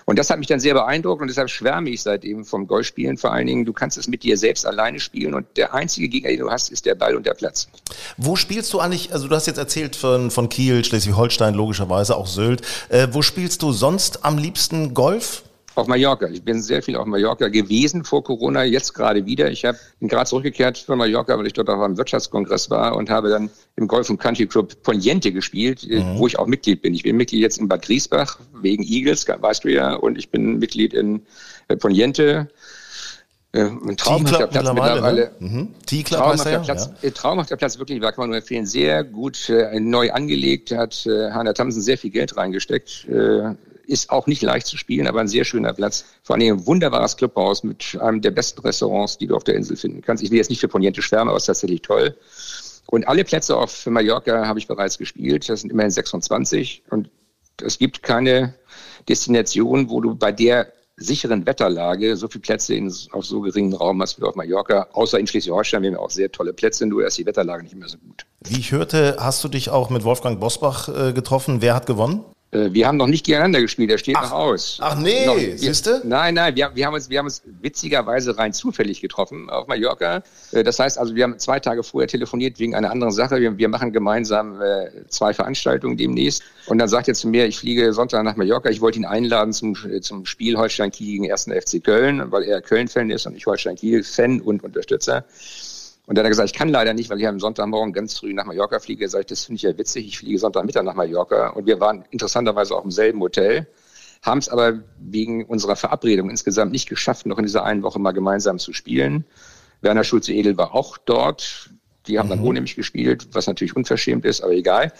Und das hat mich dann sehr beeindruckt und deshalb schwärme ich seitdem vom Golfspielen vor allen Dingen. Du kannst es mit dir selbst alleine spielen und der einzige Gegner, den du hast, ist der Ball und der Platz. Wo spielst du eigentlich, also du hast jetzt erzählt von, von Kiel, Schleswig-Holstein, logischerweise auch Sylt. Äh, wo spielst du sonst am liebsten Golf? Auf Mallorca. Ich bin sehr viel auf Mallorca gewesen vor Corona, jetzt gerade wieder. Ich habe bin gerade zurückgekehrt von Mallorca, weil ich dort auch am Wirtschaftskongress war und habe dann im Golf und Country Club Poniente gespielt, äh, mhm. wo ich auch Mitglied bin. Ich bin Mitglied jetzt in Bad Griesbach wegen Eagles, weißt du ja, und ich bin Mitglied in äh, Poniente. Äh, ein traumhafter Platz mittlerweile. Ne? Mhm. Traumhafter, Platz, ja. traumhafter Platz, wirklich, war, kann man nur empfehlen. Sehr gut äh, neu angelegt, hat äh, Hanna Thamsen sehr viel Geld reingesteckt. Äh, ist auch nicht leicht zu spielen, aber ein sehr schöner Platz. Vor allem ein wunderbares Clubhaus mit einem der besten Restaurants, die du auf der Insel finden kannst. Ich will jetzt nicht für Poniente schwärmen, aber es ist tatsächlich toll. Und alle Plätze auf Mallorca habe ich bereits gespielt. Das sind immerhin 26. Und es gibt keine Destination, wo du bei der sicheren Wetterlage so viele Plätze in, auf so geringen Raum hast wie auf Mallorca. Außer in Schleswig-Holstein, wir haben auch sehr tolle Plätze, nur ist die Wetterlage nicht mehr so gut. Wie ich hörte, hast du dich auch mit Wolfgang Bosbach äh, getroffen. Wer hat gewonnen? Äh, wir haben noch nicht gegeneinander gespielt, der steht ach, noch aus. Ach nee, siehst du? Nein, nein, wir, wir, haben uns, wir haben uns witzigerweise rein zufällig getroffen auf Mallorca. Äh, das heißt also, wir haben zwei Tage vorher telefoniert wegen einer anderen Sache. Wir, wir machen gemeinsam äh, zwei Veranstaltungen demnächst. Und dann sagt er zu mir, ich fliege Sonntag nach Mallorca. Ich wollte ihn einladen zum, zum Spiel Holstein Kiel gegen 1. FC Köln, weil er Köln-Fan ist und ich Holstein Kiel-Fan und Unterstützer. Und dann hat er gesagt, ich kann leider nicht, weil ich am Sonntagmorgen ganz früh nach Mallorca fliege. Sag ich, das finde ich ja witzig. Ich fliege Sonntagmittag nach Mallorca. Und wir waren interessanterweise auch im selben Hotel, haben es aber wegen unserer Verabredung insgesamt nicht geschafft, noch in dieser einen Woche mal gemeinsam zu spielen. Werner Schulze-Edel war auch dort. Die haben mhm. dann ohne mich gespielt, was natürlich unverschämt ist, aber egal.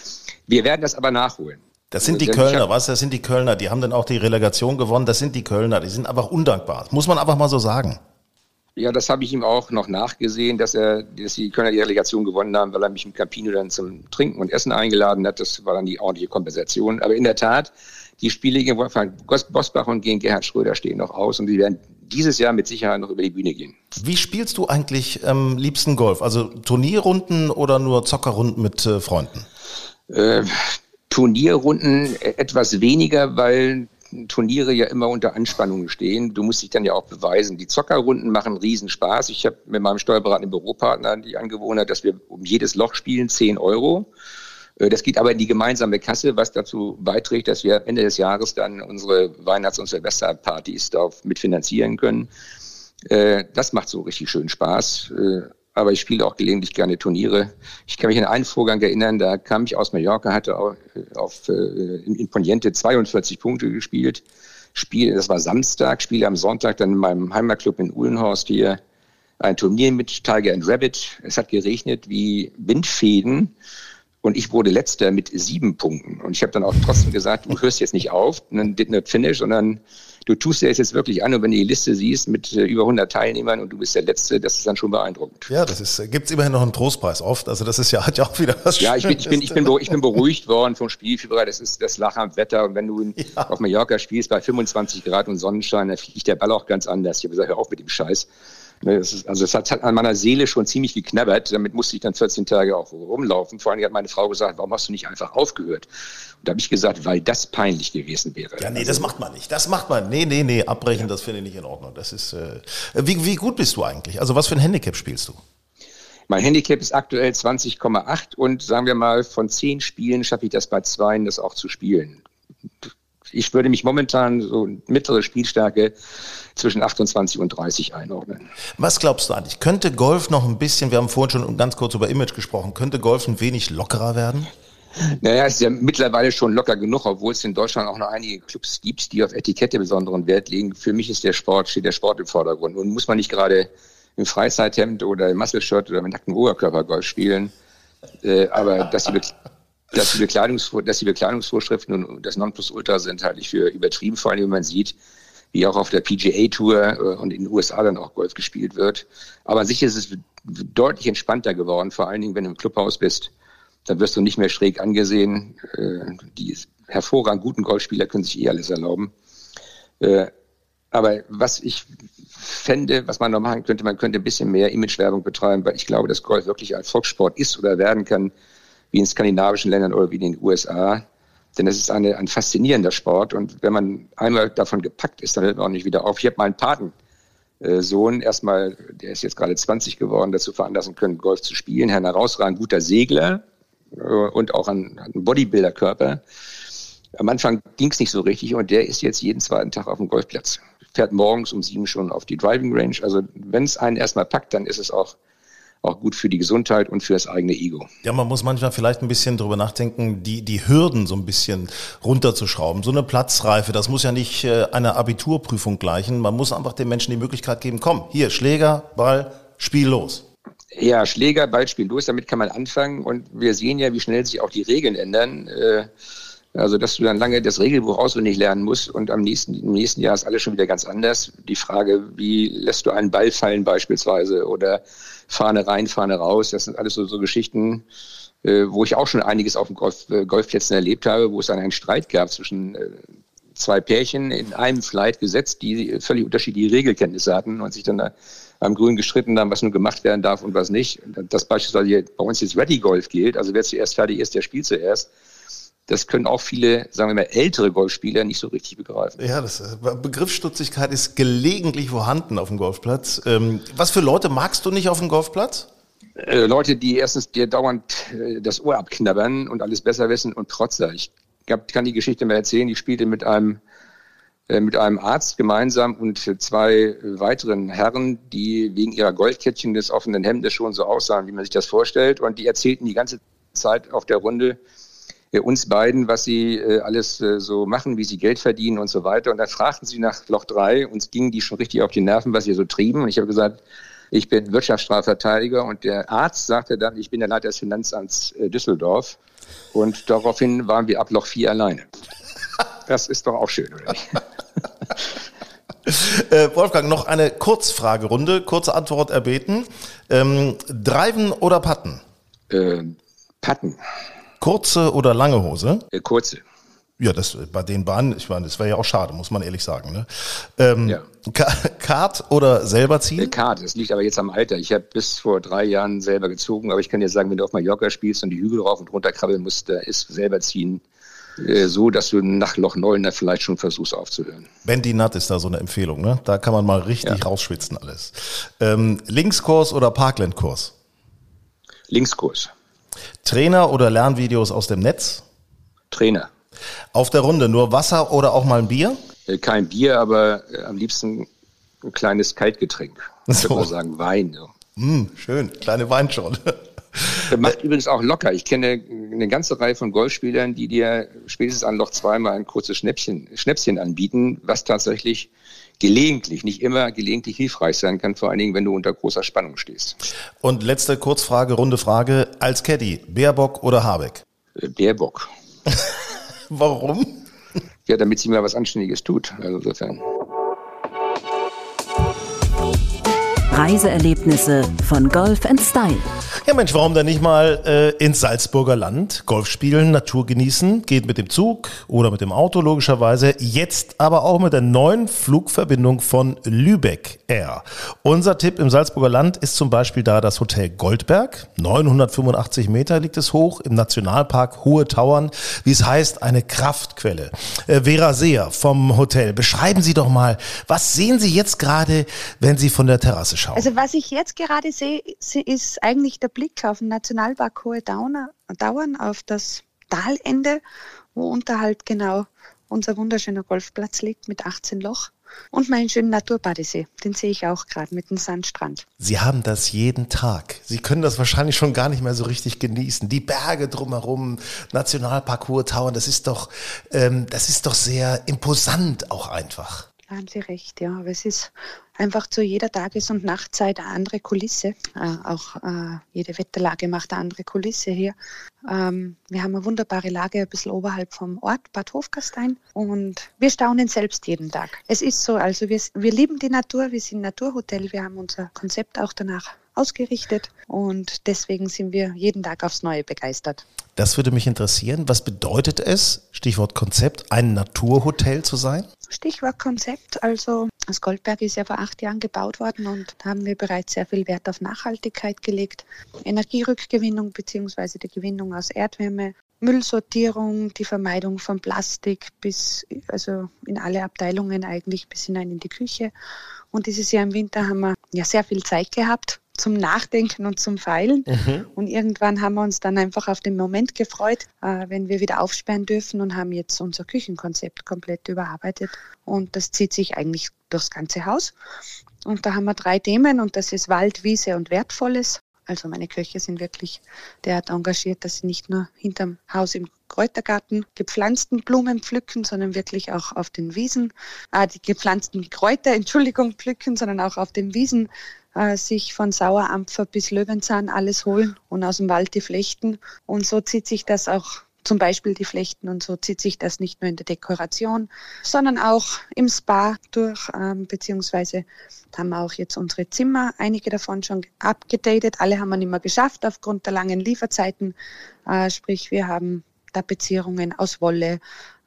Wir werden das aber nachholen. Das sind die Kölner, was? Das sind die Kölner. Die haben dann auch die Relegation gewonnen. Das sind die Kölner. Die sind einfach undankbar. Das muss man einfach mal so sagen. Ja, das habe ich ihm auch noch nachgesehen, dass er, dass die Kölner die Relegation gewonnen haben, weil er mich im Campino dann zum Trinken und Essen eingeladen hat. Das war dann die ordentliche Kompensation. Aber in der Tat, die Spiele gegen Wolfgang Bosbach und gegen Gerhard Schröder stehen noch aus und die werden dieses Jahr mit Sicherheit noch über die Bühne gehen. Wie spielst du eigentlich am ähm, liebsten Golf? Also Turnierrunden oder nur Zockerrunden mit äh, Freunden? Äh, Turnierrunden etwas weniger, weil Turniere ja immer unter Anspannung stehen. Du musst dich dann ja auch beweisen. Die Zockerrunden machen Riesenspaß. Ich habe mit meinem steuerberatenden Büropartner die Angewohnheit, dass wir um jedes Loch spielen 10 Euro. Äh, das geht aber in die gemeinsame Kasse, was dazu beiträgt, dass wir Ende des Jahres dann unsere Weihnachts- und Silvesterpartys darauf mitfinanzieren können. Äh, das macht so richtig schön Spaß. Aber ich spiele auch gelegentlich gerne Turniere. Ich kann mich an einen Vorgang erinnern, da kam ich aus Mallorca, hatte auf äh, in Poniente 42 Punkte gespielt. Spiel, das war Samstag, spiele am Sonntag dann in meinem Heimatclub in Uhlenhorst hier ein Turnier mit Tiger and Rabbit. Es hat geregnet wie Windfäden und ich wurde letzter mit sieben Punkten. Und ich habe dann auch trotzdem gesagt, du hörst jetzt nicht auf, dann did not finish, sondern du tust dir das jetzt wirklich an und wenn du die Liste siehst mit äh, über 100 Teilnehmern und du bist der Letzte, das ist dann schon beeindruckend. Ja, das ist, gibt's immerhin noch einen Trostpreis oft. Also das ist ja, hat ja auch wieder was Ja, ich bin, ich bin, ich bin, ich bin beruhigt worden vom Spielfieber. Das ist das Lachen am Wetter. Und wenn du ja. auf Mallorca spielst bei 25 Grad und Sonnenschein, dann fliegt der Ball auch ganz anders. Ich habe gesagt, hör auf mit dem Scheiß. Ne, also es hat, an meiner Seele schon ziemlich geknabbert. Damit musste ich dann 14 Tage auch rumlaufen. Vor allem hat meine Frau gesagt, warum hast du nicht einfach aufgehört? Und da habe ich gesagt, weil das peinlich gewesen wäre. Ja, nee, also, das macht man nicht. Das macht man. Nee, nee, nee, abbrechen, das finde ich nicht in Ordnung. Das ist, äh, wie, wie gut bist du eigentlich? Also was für ein Handicap spielst du? Mein Handicap ist aktuell 20,8 und sagen wir mal, von zehn Spielen schaffe ich das bei zwei, das auch zu spielen ich würde mich momentan so mittlere Spielstärke zwischen 28 und 30 einordnen. Was glaubst du eigentlich? Könnte Golf noch ein bisschen, wir haben vorhin schon ganz kurz über Image gesprochen, könnte Golf ein wenig lockerer werden? Naja, es ist ja mittlerweile schon locker genug, obwohl es in Deutschland auch noch einige Clubs gibt, die auf Etikette besonderen Wert legen. Für mich ist der Sport, steht der Sport im Vordergrund. Und muss man nicht gerade im Freizeithemd oder im Muscle-Shirt oder mit nacktem Oberkörper Golf spielen. Äh, aber dass die, dass die, Bekleidungsvor dass die Bekleidungsvorschriften und das Nonplusultra sind halt nicht für übertrieben, vor allem wenn man sieht, wie auch auf der PGA Tour äh, und in den USA dann auch Golf gespielt wird. Aber an sich ist es deutlich entspannter geworden, vor allen Dingen, wenn du im Clubhaus bist. Dann wirst du nicht mehr schräg angesehen. Äh, die hervorragend guten Golfspieler können sich eh alles erlauben. Äh, aber was ich fände, was man noch machen könnte, man könnte ein bisschen mehr Imagewerbung betreiben, weil ich glaube, dass Golf wirklich ein Volkssport ist oder werden kann, wie in skandinavischen Ländern oder wie in den USA. Denn es ist eine, ein faszinierender Sport und wenn man einmal davon gepackt ist, dann hört man auch nicht wieder auf. Ich habe meinen Patensohn erstmal, der ist jetzt gerade 20 geworden, dazu veranlassen können, Golf zu spielen. Herr herausragend guter Segler äh, und auch ein, ein Bodybuilder-Körper. Am Anfang ging es nicht so richtig und der ist jetzt jeden zweiten Tag auf dem Golfplatz. Fährt morgens um sieben schon auf die Driving Range. Also wenn es einen erstmal packt, dann ist es auch auch gut für die Gesundheit und für das eigene Ego. Ja, man muss manchmal vielleicht ein bisschen drüber nachdenken, die, die Hürden so ein bisschen runterzuschrauben. So eine Platzreife, das muss ja nicht äh, einer Abiturprüfung gleichen. Man muss einfach den Menschen die Möglichkeit geben, komm, hier, Schläger, Ball, Spiel los. Ja, Schläger, Ball, Spiel los, damit kann man anfangen. Und wir sehen ja, wie schnell sich auch die Regeln ändern. Äh, also, dass du dann lange das Regelbuch auswendig lernen musst und am nächsten, im nächsten Jahr ist alles schon wieder ganz anders. Die Frage, wie lässt du einen Ball fallen beispielsweise oder Fahne rein, Fahne raus, das sind alles so, so Geschichten, äh, wo ich auch schon einiges auf dem Golf, äh, Golfplätzen erlebt habe, wo es dann einen Streit gab zwischen äh, zwei Pärchen in einem Flight gesetzt, die völlig unterschiedliche Regelkenntnisse hatten und sich dann da am Grün gestritten haben, was nun gemacht werden darf und was nicht. Das beispielsweise bei uns jetzt Ready Golf gilt, also wer zuerst fertig ist, der spielt zuerst das können auch viele, sagen wir mal, ältere Golfspieler nicht so richtig begreifen. Ja, das äh, Begriffsstutzigkeit ist gelegentlich vorhanden auf dem Golfplatz. Ähm, was für Leute magst du nicht auf dem Golfplatz? Äh, Leute, die erstens dir dauernd äh, das Ohr abknabbern und alles besser wissen und Trotzer. Ich kann die Geschichte mal erzählen. Ich spielte mit einem mit einem Arzt gemeinsam und zwei weiteren Herren, die wegen ihrer Goldkettchen des offenen Hemdes schon so aussahen, wie man sich das vorstellt. Und die erzählten die ganze Zeit auf der Runde, uns beiden, was sie äh, alles äh, so machen, wie sie Geld verdienen und so weiter. Und dann fragten sie nach Loch 3, uns gingen die schon richtig auf die Nerven, was sie so trieben. Und ich habe gesagt, ich bin Wirtschaftsstrafverteidiger und der Arzt sagte dann, ich bin der Leiter des Finanzamts Düsseldorf. Und daraufhin waren wir ab Loch 4 alleine. Das ist doch auch schön, oder nicht? Äh, Wolfgang, noch eine Kurzfragerunde, kurze Antwort erbeten. Ähm, Driven oder Patten? Äh, Patten. Kurze oder lange Hose? Äh, kurze. Ja, das bei den Bahnen, ich meine, das wäre ja auch schade, muss man ehrlich sagen. Ne? Ähm, ja. Kart oder selber ziehen? Äh, Kart, das liegt aber jetzt am Alter. Ich habe bis vor drei Jahren selber gezogen, aber ich kann dir sagen, wenn du auf Mallorca spielst und die Hügel rauf und runter krabbeln musst, da ist selber ziehen äh, so, dass du nach Loch 9 da vielleicht schon versuchst aufzuhören. Bendy Nut ist da so eine Empfehlung, ne? Da kann man mal richtig ja. rausschwitzen alles. Ähm, Linkskurs oder Parklandkurs? Linkskurs. Trainer oder Lernvideos aus dem Netz? Trainer. Auf der Runde nur Wasser oder auch mal ein Bier? Äh, kein Bier, aber äh, am liebsten ein kleines Kaltgetränk. Ich so. würde mal sagen Wein. So. Mm, schön, kleine Weinschorle. Macht übrigens auch locker. Ich kenne eine ganze Reihe von Golfspielern, die dir spätestens an Loch zweimal ein kurzes Schnäppchen, Schnäpschen anbieten, was tatsächlich gelegentlich, nicht immer gelegentlich hilfreich sein kann, vor allen Dingen, wenn du unter großer Spannung stehst. Und letzte Kurzfrage, runde Frage. Als Caddy, Baerbock oder Habeck? Äh, Baerbock. Warum? Ja, damit sie mir was Anständiges tut. Also insofern. Reiseerlebnisse von Golf Style. Ja Mensch, warum denn nicht mal äh, ins Salzburger Land Golf spielen, Natur genießen? Geht mit dem Zug oder mit dem Auto logischerweise. Jetzt aber auch mit der neuen Flugverbindung von Lübeck Air. Unser Tipp im Salzburger Land ist zum Beispiel da das Hotel Goldberg. 985 Meter liegt es hoch im Nationalpark Hohe Tauern. Wie es heißt, eine Kraftquelle. Äh, Vera Seer vom Hotel, beschreiben Sie doch mal, was sehen Sie jetzt gerade, wenn Sie von der Terrasse schauen? Also was ich jetzt gerade sehe, ist eigentlich der Blick auf den Nationalpark Hohe Dauern, auf das Talende, wo unterhalb genau unser wunderschöner Golfplatz liegt mit 18 Loch. Und meinen schönen Naturbadesee, den sehe ich auch gerade mit dem Sandstrand. Sie haben das jeden Tag. Sie können das wahrscheinlich schon gar nicht mehr so richtig genießen. Die Berge drumherum, Nationalpark Hohe Tauern, das ist doch, ähm, das ist doch sehr imposant auch einfach. Da haben Sie recht, ja. Aber es ist einfach zu jeder Tages- und Nachtzeit eine andere Kulisse. Äh, auch äh, jede Wetterlage macht eine andere Kulisse hier. Ähm, wir haben eine wunderbare Lage ein bisschen oberhalb vom Ort, Bad Hofgastein. Und wir staunen selbst jeden Tag. Es ist so, also wir, wir lieben die Natur, wir sind Naturhotel, wir haben unser Konzept auch danach ausgerichtet und deswegen sind wir jeden Tag aufs Neue begeistert. Das würde mich interessieren. Was bedeutet es, Stichwort Konzept, ein Naturhotel zu sein? Stichwort Konzept. Also das Goldberg ist ja vor acht Jahren gebaut worden und da haben wir bereits sehr viel Wert auf Nachhaltigkeit gelegt. Energierückgewinnung bzw. die Gewinnung aus Erdwärme, Müllsortierung, die Vermeidung von Plastik bis also in alle Abteilungen eigentlich bis hinein in die Küche. Und dieses Jahr im Winter haben wir ja sehr viel Zeit gehabt zum Nachdenken und zum Feilen. Mhm. Und irgendwann haben wir uns dann einfach auf den Moment gefreut, äh, wenn wir wieder aufsperren dürfen und haben jetzt unser Küchenkonzept komplett überarbeitet. Und das zieht sich eigentlich durchs ganze Haus. Und da haben wir drei Themen und das ist Wald, Wiese und Wertvolles. Also meine Köche sind wirklich derart engagiert, dass sie nicht nur hinterm Haus im Kräutergarten gepflanzten Blumen pflücken, sondern wirklich auch auf den Wiesen, äh, die gepflanzten Kräuter, Entschuldigung, pflücken, sondern auch auf den Wiesen äh, sich von Sauerampfer bis Löwenzahn alles holen und aus dem Wald die flechten. Und so zieht sich das auch zum Beispiel die Flechten und so zieht sich das nicht nur in der Dekoration, sondern auch im Spa durch, ähm, beziehungsweise haben wir auch jetzt unsere Zimmer, einige davon schon abgedatet, alle haben wir nicht mehr geschafft aufgrund der langen Lieferzeiten, äh, sprich wir haben Tapezierungen aus Wolle,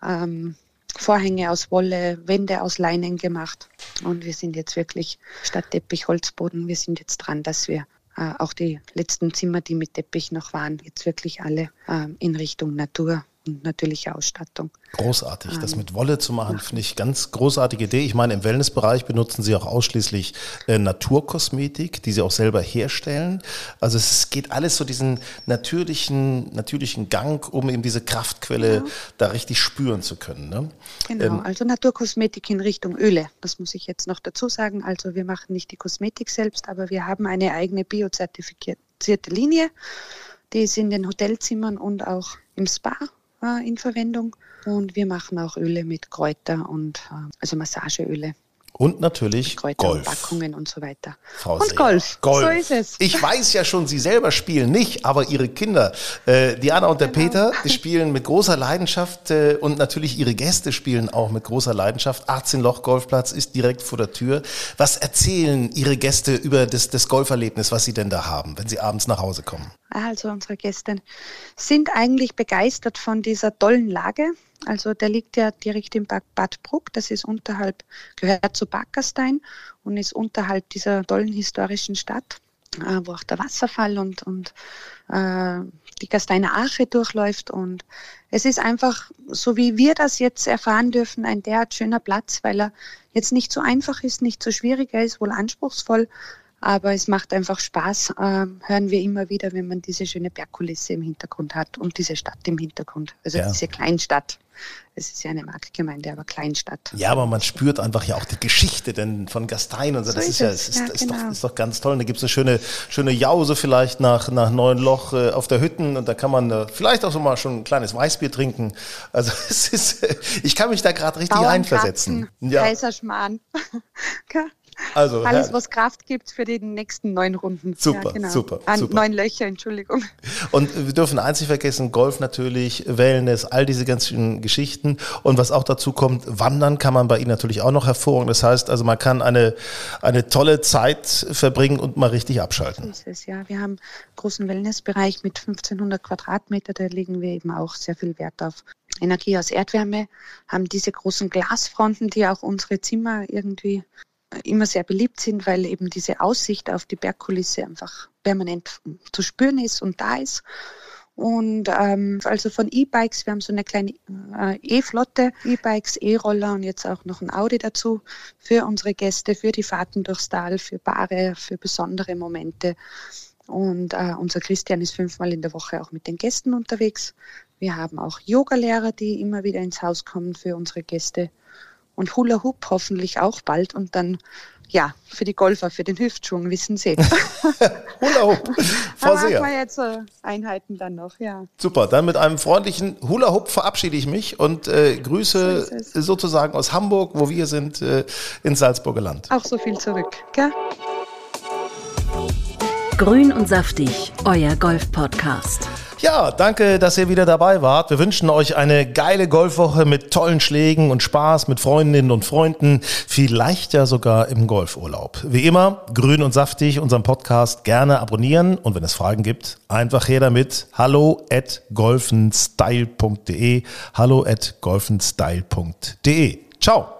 ähm, Vorhänge aus Wolle, Wände aus Leinen gemacht. Und wir sind jetzt wirklich statt Teppich Holzboden, wir sind jetzt dran, dass wir äh, auch die letzten Zimmer, die mit Teppich noch waren, jetzt wirklich alle äh, in Richtung Natur und natürliche Ausstattung. Großartig. Das ähm, mit Wolle zu machen, finde ich ganz großartige Idee. Ich meine, im Wellnessbereich benutzen Sie auch ausschließlich äh, Naturkosmetik, die Sie auch selber herstellen. Also es geht alles so diesen natürlichen, natürlichen Gang, um eben diese Kraftquelle ja. da richtig spüren zu können. Ne? Genau, ähm, also Naturkosmetik in Richtung Öle. Das muss ich jetzt noch dazu sagen. Also wir machen nicht die Kosmetik selbst, aber wir haben eine eigene biozertifizierte Linie. Die ist in den Hotelzimmern und auch im Spa in Verwendung. Und wir machen auch Öle mit Kräuter und äh, also Massageöle. Und natürlich Kräuter Golf. Backungen und so weiter. Frau und Seher. Golf. Golf. So ist es. Ich weiß ja schon, Sie selber spielen nicht, aber Ihre Kinder, äh, Diana und der genau. Peter, die spielen mit großer Leidenschaft äh, und natürlich Ihre Gäste spielen auch mit großer Leidenschaft. 18 Loch Golfplatz ist direkt vor der Tür. Was erzählen Ihre Gäste über das, das Golferlebnis, was Sie denn da haben, wenn Sie abends nach Hause kommen? Also unsere Gäste sind eigentlich begeistert von dieser tollen Lage. Also der liegt ja direkt im Bad Bruck, das ist unterhalb, gehört zu Backerstein und ist unterhalb dieser tollen historischen Stadt, äh, wo auch der Wasserfall und, und äh, die Gasteiner Arche durchläuft. Und es ist einfach, so wie wir das jetzt erfahren dürfen, ein derart schöner Platz, weil er jetzt nicht so einfach ist, nicht so schwierig, er ist wohl anspruchsvoll, aber es macht einfach Spaß, äh, hören wir immer wieder, wenn man diese schöne Bergkulisse im Hintergrund hat und diese Stadt im Hintergrund, also ja. diese Kleinstadt. Es ist ja eine Marktgemeinde, aber Kleinstadt. Ja, aber man spürt einfach ja auch die Geschichte denn von Gastein und so. so das ist, ja, ist, ja, ist, genau. doch, ist doch ganz toll. Und da gibt es eine schöne, schöne Jause vielleicht nach, nach Neuenloch äh, auf der Hütten und da kann man äh, vielleicht auch so mal schon ein kleines Weißbier trinken. Also es ist, ich kann mich da gerade richtig einversetzen. Ja. Kaiserschmarrn. Also, Alles, was Kraft gibt für die nächsten neun Runden. Super, ja, genau. super, An super. Neun Löcher, Entschuldigung. Und wir dürfen eins nicht vergessen, Golf natürlich, Wellness, all diese ganzen Geschichten. Und was auch dazu kommt, Wandern kann man bei Ihnen natürlich auch noch hervorragend. Das heißt also, man kann eine, eine tolle Zeit verbringen und mal richtig abschalten. So ist es, ja. Wir haben einen großen Wellnessbereich mit 1500 Quadratmeter, da legen wir eben auch sehr viel Wert auf Energie aus Erdwärme, haben diese großen Glasfronten, die auch unsere Zimmer irgendwie immer sehr beliebt sind, weil eben diese Aussicht auf die Bergkulisse einfach permanent zu spüren ist und da ist. Und ähm, also von E-Bikes, wir haben so eine kleine äh, E-Flotte, E-Bikes, E-Roller und jetzt auch noch ein Audi dazu für unsere Gäste, für die Fahrten durchs Tal, für Bare, für besondere Momente. Und äh, unser Christian ist fünfmal in der Woche auch mit den Gästen unterwegs. Wir haben auch Yogalehrer, die immer wieder ins Haus kommen für unsere Gäste und Hula Hoop hoffentlich auch bald und dann ja, für die Golfer, für den Hüftschwung, wissen Sie. Hula Hoop. Frau da machen wir jetzt so Einheiten dann noch, ja. Super, dann mit einem freundlichen Hula Hoop verabschiede ich mich und äh, grüße so sozusagen aus Hamburg, wo wir sind, äh, ins Salzburger Land. Auch so viel zurück, gell? Grün und saftig, euer Golf-Podcast. Ja, danke, dass ihr wieder dabei wart. Wir wünschen euch eine geile Golfwoche mit tollen Schlägen und Spaß mit Freundinnen und Freunden, vielleicht ja sogar im Golfurlaub. Wie immer, grün und saftig, unseren Podcast gerne abonnieren und wenn es Fragen gibt, einfach her damit. Hallo at golfenstyle.de. Hallo at golfenstyle.de. Ciao.